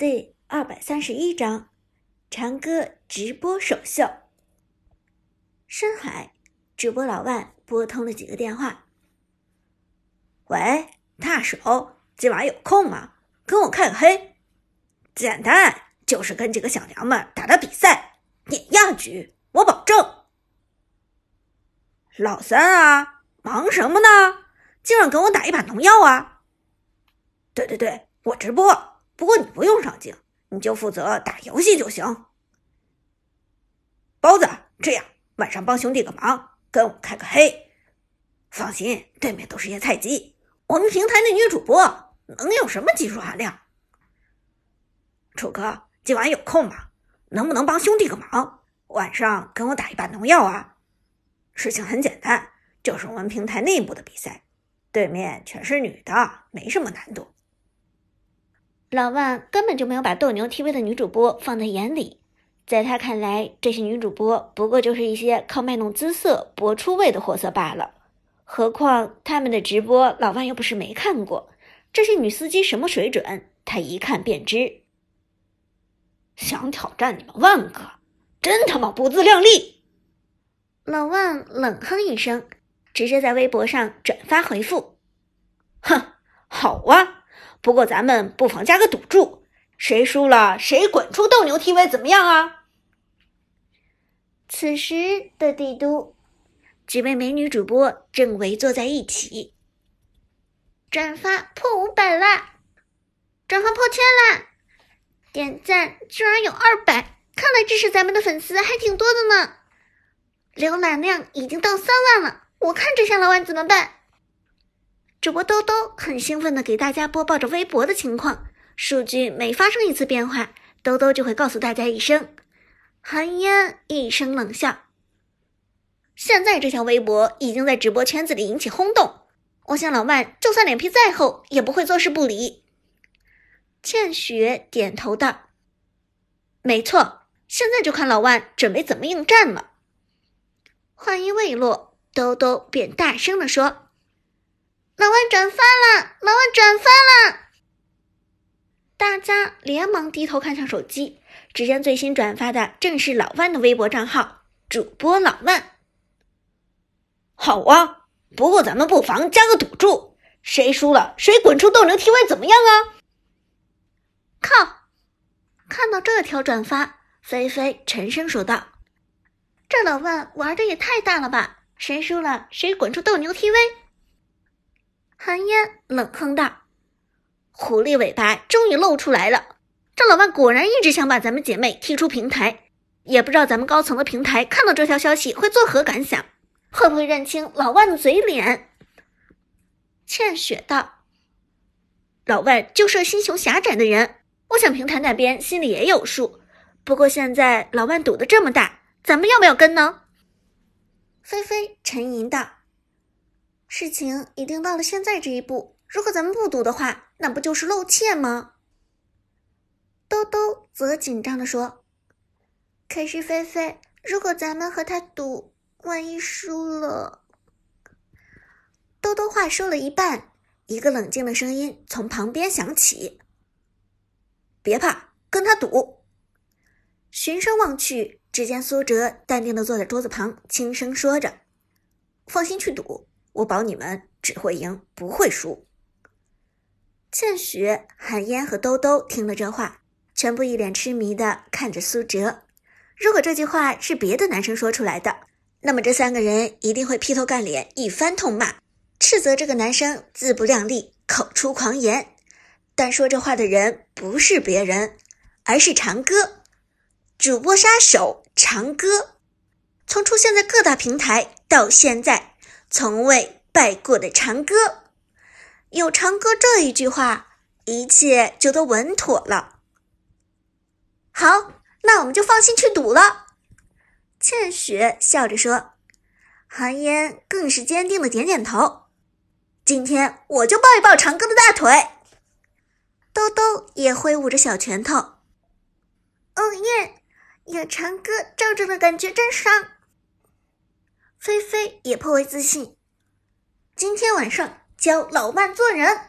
第二百三十一章，长歌直播首秀。深海主播老万拨通了几个电话。喂，大手，今晚有空吗？跟我开个黑，简单，就是跟几个小娘们打打比赛，碾压局，我保证。老三啊，忙什么呢？今晚跟我打一把农药啊？对对对，我直播。不过你不用上镜，你就负责打游戏就行。包子，这样晚上帮兄弟个忙，跟我开个黑。放心，对面都是些菜鸡，我们平台的女主播能有什么技术含量？楚哥，今晚有空吗？能不能帮兄弟个忙？晚上跟我打一把农药啊？事情很简单，就是我们平台内部的比赛，对面全是女的，没什么难度。老万根本就没有把斗牛 TV 的女主播放在眼里，在他看来，这些女主播不过就是一些靠卖弄姿色博出位的货色罢了。何况他们的直播，老万又不是没看过，这些女司机什么水准，他一看便知。想挑战你们万哥，真他妈不自量力！老万冷哼一声，直接在微博上转发回复：“哼，好啊。”不过咱们不妨加个赌注，谁输了谁滚出斗牛 TV，怎么样啊？此时的帝都，几位美女主播正围坐在一起。转发破五百啦，转发破千啦，点赞居然有二百，看来支持咱们的粉丝还挺多的呢。浏览量已经到三万了，我看这下老板怎么办？主播兜兜很兴奋的给大家播报着微博的情况，数据每发生一次变化，兜兜就会告诉大家一声。韩烟一声冷笑。现在这条微博已经在直播圈子里引起轰动，我想老万就算脸皮再厚，也不会坐视不理。倩雪点头道：“没错，现在就看老万准备怎么应战了。”话音未落，兜兜便大声的说。老万转发了，老万转发了！大家连忙低头看向手机，只见最新转发的正是老万的微博账号，主播老万。好啊，不过咱们不妨加个赌注，谁输了谁滚出斗牛 TV，怎么样啊？靠！看到这条转发，菲菲沉声说道：“这老万玩的也太大了吧！谁输了谁滚出斗牛 TV。”寒烟冷哼道：“狐狸尾巴终于露出来了，这老万果然一直想把咱们姐妹踢出平台。也不知道咱们高层的平台看到这条消息会作何感想，会不会认清老万的嘴脸？”倩雪道：“老万就是心胸狭窄的人，我想平台那边心里也有数。不过现在老万赌的这么大，咱们要不要跟呢？”菲菲沉吟道。事情已经到了现在这一步，如果咱们不赌的话，那不就是露怯吗？兜兜则紧张的说：“可是菲菲，如果咱们和他赌，万一输了……”兜兜话说了一半，一个冷静的声音从旁边响起：“别怕，跟他赌。”循声望去，只见苏哲淡定的坐在桌子旁，轻声说着：“放心去赌。”我保你们只会赢，不会输。倩雪、韩烟和兜兜听了这话，全部一脸痴迷的看着苏哲。如果这句话是别的男生说出来的，那么这三个人一定会劈头盖脸一番痛骂，斥责这个男生自不量力，口出狂言。但说这话的人不是别人，而是长歌，主播杀手长歌。从出现在各大平台到现在。从未败过的长歌，有长歌这一句话，一切就都稳妥了。好，那我们就放心去赌了。倩雪笑着说，寒烟更是坚定的点点头。今天我就抱一抱长歌的大腿。兜兜也挥舞着小拳头。哦耶，有长歌罩着的感觉真爽。菲菲也颇为自信，今天晚上教老万做人。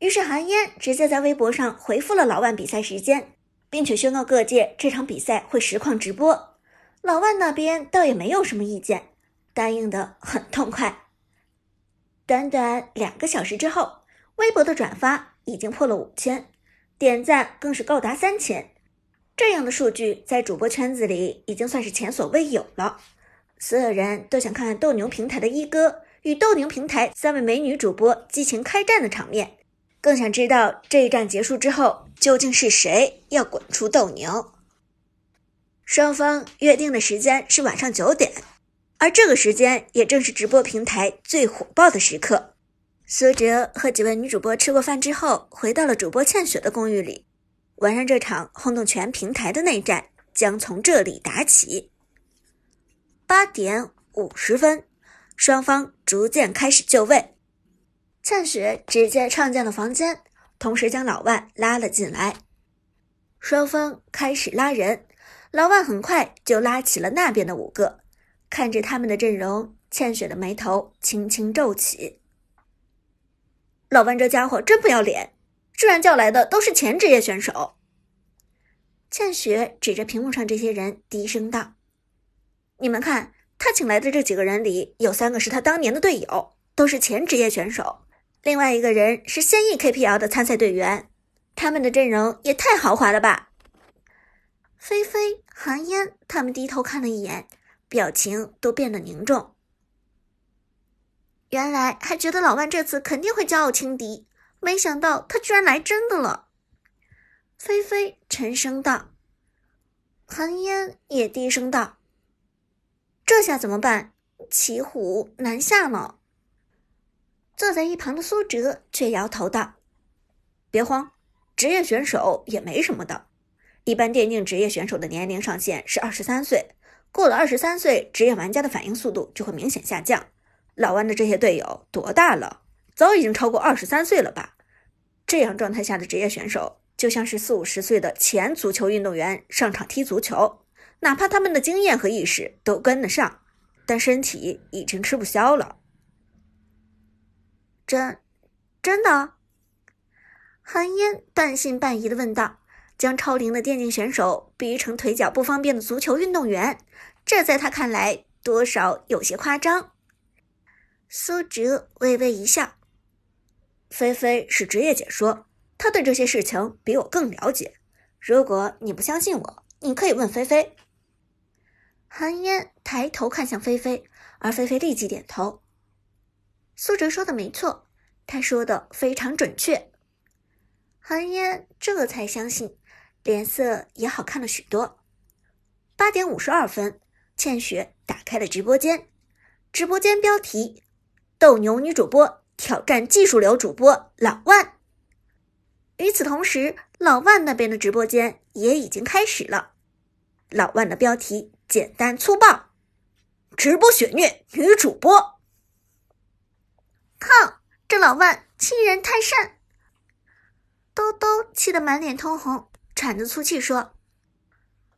于是韩嫣直接在微博上回复了老万比赛时间，并且宣告各界这场比赛会实况直播。老万那边倒也没有什么意见，答应的很痛快。短短两个小时之后，微博的转发已经破了五千，点赞更是高达三千。这样的数据在主播圈子里已经算是前所未有了。所有人都想看看斗牛平台的一哥与斗牛平台三位美女主播激情开战的场面，更想知道这一战结束之后究竟是谁要滚出斗牛。双方约定的时间是晚上九点，而这个时间也正是直播平台最火爆的时刻。苏哲和几位女主播吃过饭之后，回到了主播倩雪的公寓里。晚上这场轰动全平台的内战将从这里打起。八点五十分，双方逐渐开始就位。倩雪直接创建了房间，同时将老万拉了进来。双方开始拉人，老万很快就拉起了那边的五个。看着他们的阵容，倩雪的眉头轻轻皱起。老万这家伙真不要脸！居然叫来的都是前职业选手。倩雪指着屏幕上这些人，低声道：“你们看，他请来的这几个人里，有三个是他当年的队友，都是前职业选手；另外一个人是现役 KPL 的参赛队员。他们的阵容也太豪华了吧！”菲菲、韩嫣他们低头看了一眼，表情都变得凝重。原来还觉得老万这次肯定会骄傲轻敌。没想到他居然来真的了，菲菲沉声道。韩嫣也低声道：“这下怎么办？骑虎难下呢。”坐在一旁的苏哲却摇头道：“别慌，职业选手也没什么的。一般电竞职业选手的年龄上限是二十三岁，过了二十三岁，职业玩家的反应速度就会明显下降。老万的这些队友多大了？早已经超过二十三岁了吧？”这样状态下的职业选手，就像是四五十岁的前足球运动员上场踢足球，哪怕他们的经验和意识都跟得上，但身体已经吃不消了。真，真的？韩嫣半信半疑的问道：“将超龄的电竞选手比喻成腿脚不方便的足球运动员，这在他看来多少有些夸张。”苏哲微微一笑。菲菲是职业解说，她对这些事情比我更了解。如果你不相信我，你可以问菲菲。韩嫣抬头看向菲菲，而菲菲立即点头。苏哲说的没错，他说的非常准确。韩嫣这才相信，脸色也好看了许多。八点五十二分，倩雪打开了直播间，直播间标题：斗牛女主播。挑战技术流主播老万。与此同时，老万那边的直播间也已经开始了。老万的标题简单粗暴：直播血虐女主播。靠，这老万欺人太甚！兜兜气得满脸通红，喘着粗气说：“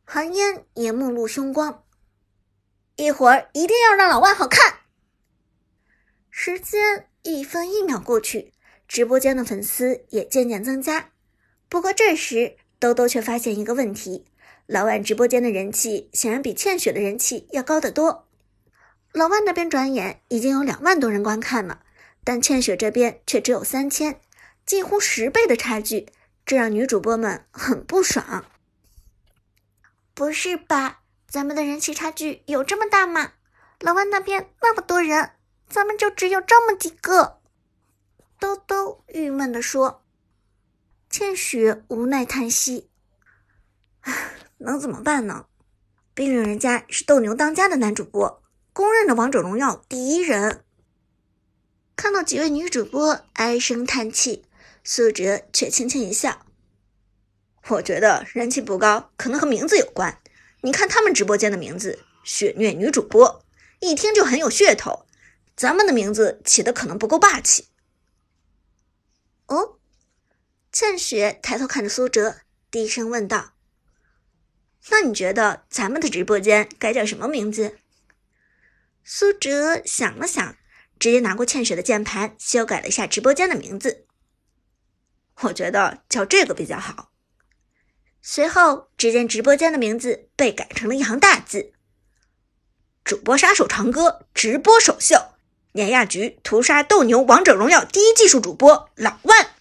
韩嫣也目露凶光，一会儿一定要让老万好看。”时间。一分一秒过去，直播间的粉丝也渐渐增加。不过这时，兜兜却发现一个问题：老万直播间的人气显然比倩雪的人气要高得多。老万那边转眼已经有两万多人观看了，但倩雪这边却只有三千，近乎十倍的差距，这让女主播们很不爽。不是吧？咱们的人气差距有这么大吗？老万那边那么多人。咱们就只有这么几个，兜兜郁闷地说。倩雪无奈叹息：“，能怎么办呢？毕竟人家是斗牛当家的男主播，公认的王者荣耀第一人。”看到几位女主播唉声叹气，苏哲却轻轻一笑：“我觉得人气不高，可能和名字有关。你看他们直播间的名字‘血虐女主播’，一听就很有噱头。”咱们的名字起的可能不够霸气。哦，倩雪抬头看着苏哲，低声问道：“那你觉得咱们的直播间该叫什么名字？”苏哲想了想，直接拿过倩雪的键盘，修改了一下直播间的名字：“我觉得叫这个比较好。随后，只见直播间的名字被改成了一行大字：“主播杀手长歌直播首秀，碾压局屠杀斗牛王者荣耀第一技术主播老万。”